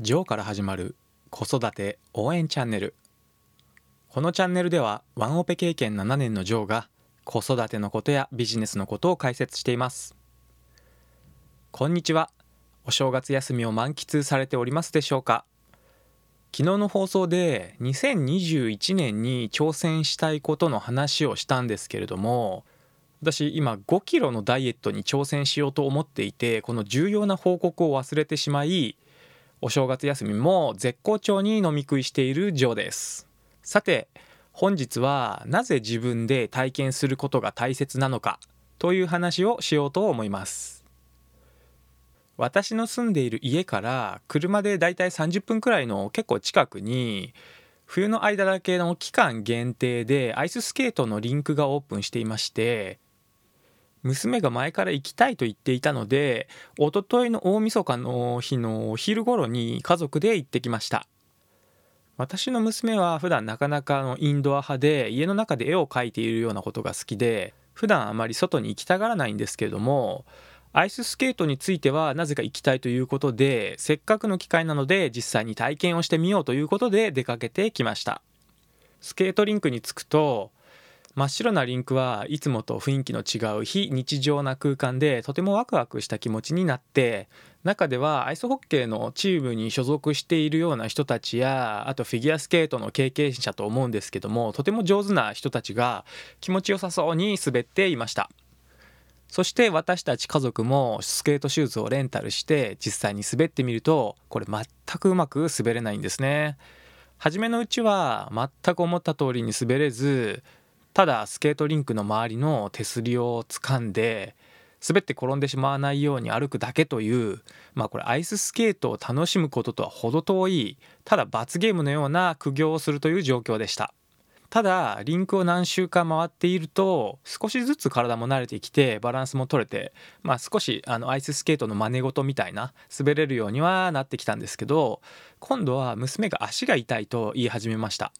ジョーから始まる子育て応援チャンネル。このチャンネルではワンオペ経験7年のジョーが子育てのことやビジネスのことを解説しています。こんにちは。お正月休みを満喫されておりますでしょうか。昨日の放送で2021年に挑戦したいことの話をしたんですけれども私今5キロのダイエットに挑戦しようと思っていてこの重要な報告を忘れてしまいお正月休みも絶好調に飲み食いしているジョーです。さて本日はなぜ自分で体験することが大切なのかという話をしようと思います。私の住んでいる家から車でだいたい30分くらいの結構近くに冬の間だけの期間限定でアイススケートのリンクがオープンしていまして娘が前から行きたいと言っていたのでおとといの大晦日の日のお昼頃に家族で行ってきました。私の娘は普段なかなかのインドア派で家の中で絵を描いているようなことが好きで普段あまり外に行きたがらないんですけれどもアイススケートについてはなぜか行きたいということでせっかくの機会なので実際に体験をしてみようということで出かけてきました。スケートリンクに着くと真っ白なリンクはいつもと雰囲気の違う非日常な空間でとてもワクワクした気持ちになって中ではアイスホッケーのチームに所属しているような人たちやあとフィギュアスケートの経験者と思うんですけどもとても上手な人たちが気持ちよさそうに滑っていました。そして私たち家族もスケートシューズをレンタルして実際に滑ってみるとこれ全くうまく滑れないんですね。初めのうちは全く思った通りに滑れずただスケートリンクの周りの手すりを掴んで滑って転んでしまわないように歩くだけというまあこれアイススケートを楽しむこととは程遠いただ罰ゲームのような苦行をするという状況でした。ただリンクを何周か回っていると少しずつ体も慣れてきてバランスも取れてまあ少しあのアイススケートの真似事みたいな滑れるようにはなってきたんですけど今度は娘が足が痛いと言い始めました。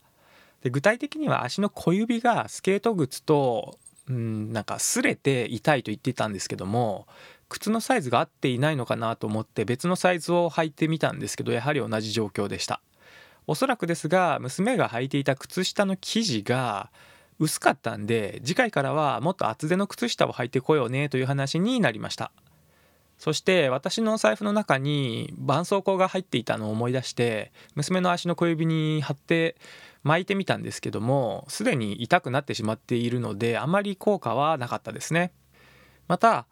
で具体的には足の小指がスケート靴とうんなんか擦れて痛いと言ってたんですけども靴のサイズが合っていないのかなと思って別のサイズを履いてみたんですけどやはり同じ状況でした。おそらくですが娘が履いていた靴下の生地が薄かったんで次回からはもっと厚手の靴下を履いてこようねという話になりました。そして私のお財布の中に絆創膏が入っていたのを思い出して娘の足の小指に貼って巻いてみたんですけどもすでに痛くなってしまっているのであまり効果はなかったですね。また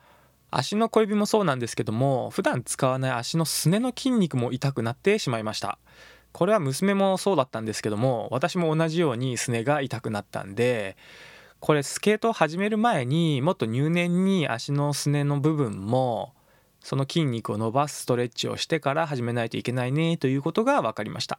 足の小指もそうなんですけども普段使わない足のすねの筋肉も痛くなってしまいました。これは娘もそうだったんですけども私も同じようにすねが痛くなったんでこれスケートを始める前にもっと入念に足のすねの部分もその筋肉を伸ばすストレッチをしてから始めないといけないねということが分かりました。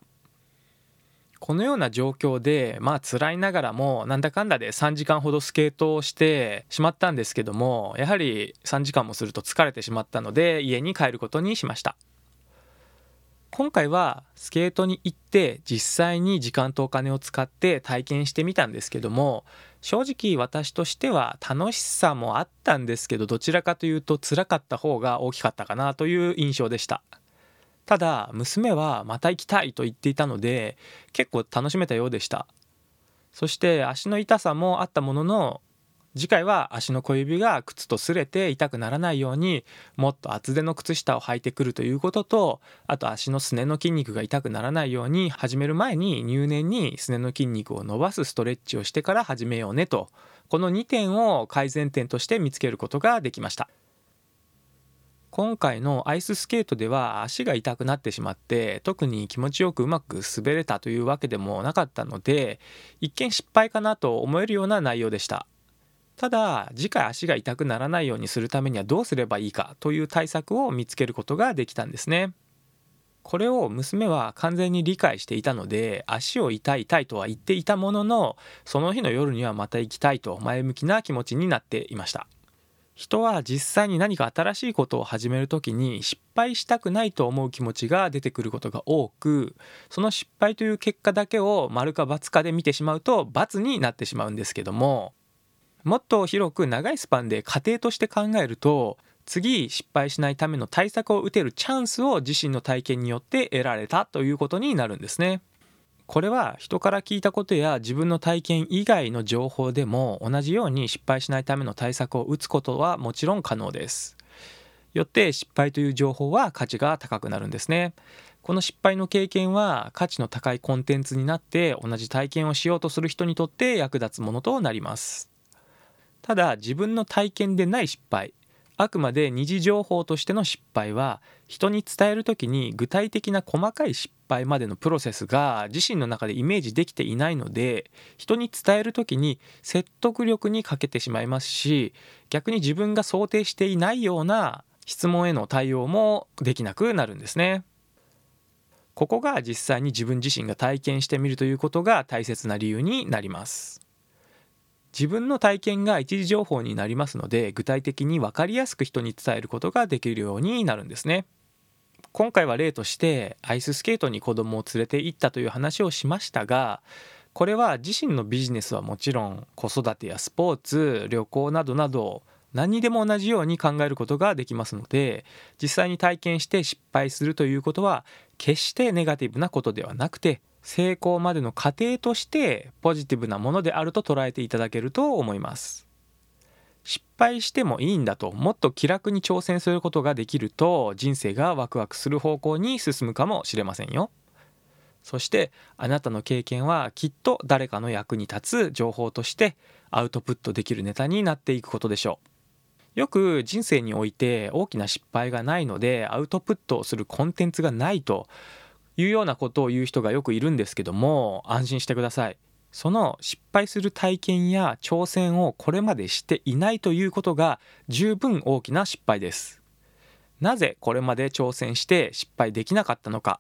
このような状況でまあ辛いながらもなんだかんだで3時間ほどスケートをしてしまったんですけどもやはり3時間もすると疲れてしまったので家に帰ることにしました。今回はスケートに行って実際に時間とお金を使って体験してみたんですけども正直私としては楽しさもあったんですけどどちらかというと辛かった方が大きかったかなという印象でした。ただ娘はまた行きたいと言っていたので結構楽しめたようでした。そして足の痛さもあったものの次回は足の小指が靴と擦れて痛くならないようにもっと厚手の靴下を履いてくるということとあと足のすねの筋肉が痛くならないように始める前に入念にすねの筋肉を伸ばすストレッチをしてから始めようねとこの2点を改善点として見つけることができました。今回のアイススケートでは足が痛くなってしまって特に気持ちよくうまく滑れたというわけでもなかったので一見失敗かなと思えるような内容でした。ただ次回足が痛くならないようにするためにはどうすればいいかという対策を見つけることができたんですね。これを娘は完全に理解していたので足を痛い痛いとは言っていたもののその日の夜にはまた行きたいと前向きな気持ちになっていました。人は実際に何か新しいことを始める時に失敗したくないと思う気持ちが出てくることが多くその失敗という結果だけを丸か×かで見てしまうと×になってしまうんですけどももっと広く長いスパンで家庭として考えると次失敗しないための対策を打てるチャンスを自身の体験によって得られたということになるんですね。これは人から聞いたことや自分の体験以外の情報でも同じように失敗しないための対策を打つことはもちろん可能です。よって失敗という情報は価値が高くなるんですね。この失敗の経験は価値の高いコンテンツになって同じ体験をしようとする人にとって役立つものとなります。ただ自分の体験でない失敗あくまで二次情報としての失敗は人に伝える時に具体的な細かい失敗までのプロセスが自身の中でイメージできていないので人に伝える時に説得力に欠けてしまいますし逆に自分が想定していないような質問への対応もできなくなるんですね。ここが実際に自分自身が体験してみるということが大切な理由になります。自分の体験が一時情報になりますので具体的に分かりやすく人に伝えることができるようになるんですね。今回は例としてアイススケートに子供を連れて行ったという話をしましたがこれは自身のビジネスはもちろん子育てやスポーツ旅行などなど何にでも同じように考えることができますので実際に体験して失敗するということは決してネガティブなことではなくて成功までの過程としてポジティブなものであると捉えていただけると思います。失敗してもいいんだともっと気楽に挑戦することができると人生がワクワクする方向に進むかもしれませんよ。そしてあなたの経験はきっと誰かの役に立つ情報としてアウトプットできるネタになっていくことでしょう。よく人生において大きな失敗がないのでアウトプットをするコンテンツがないというようなことを言う人がよくいるんですけども安心してください。その失敗する体験や挑戦をこれまでしていないということが十分大きな失敗です。なぜこれまで挑戦して失敗できなかったのか。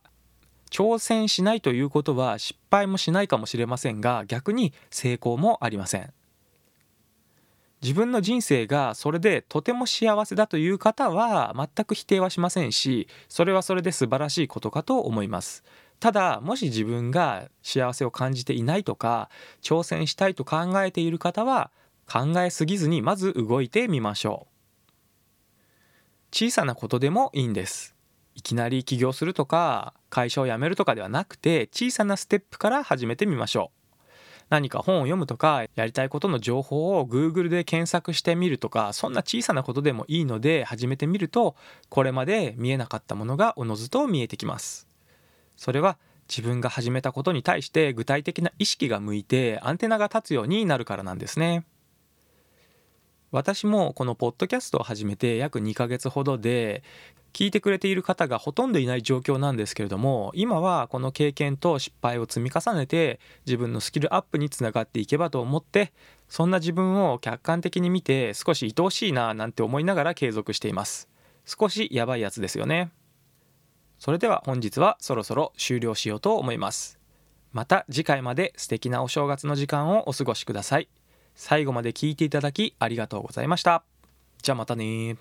挑戦しないということは失敗もしないかもしれませんが逆に成功もありません。自分の人生がそれでとても幸せだという方は全く否定はしませんしそれはそれで素晴らしいことかと思います。ただもし自分が幸せを感じていないとか挑戦したいと考えている方は考えすぎずにまず動いてみましょう。小さなことでもいいんです。いきなり起業するとか会社を辞めるとかではなくて小さなステップから始めてみましょう。何か本を読むとかやりたいことの情報を Google で検索してみるとかそんな小さなことでもいいので始めてみるとこれまで見えなかったものがおのずと見えてきます。それは自分が始めたことに対して具体的な意識が向いてアンテナが立つようになるからなんですね。私もこのポッドキャストを始めて約2ヶ月ほどで聞いてくれている方がほとんどいない状況なんですけれども今はこの経験と失敗を積み重ねて自分のスキルアップにつながっていけばと思ってそんな自分を客観的に見て少し愛おしいななんて思いながら継続しています。少しやばいやつですよね。それでは本日はそろそろ終了しようと思います。また次回まで素敵なお正月の時間をお過ごしください。最後まで聞いていただきありがとうございました。じゃあまたね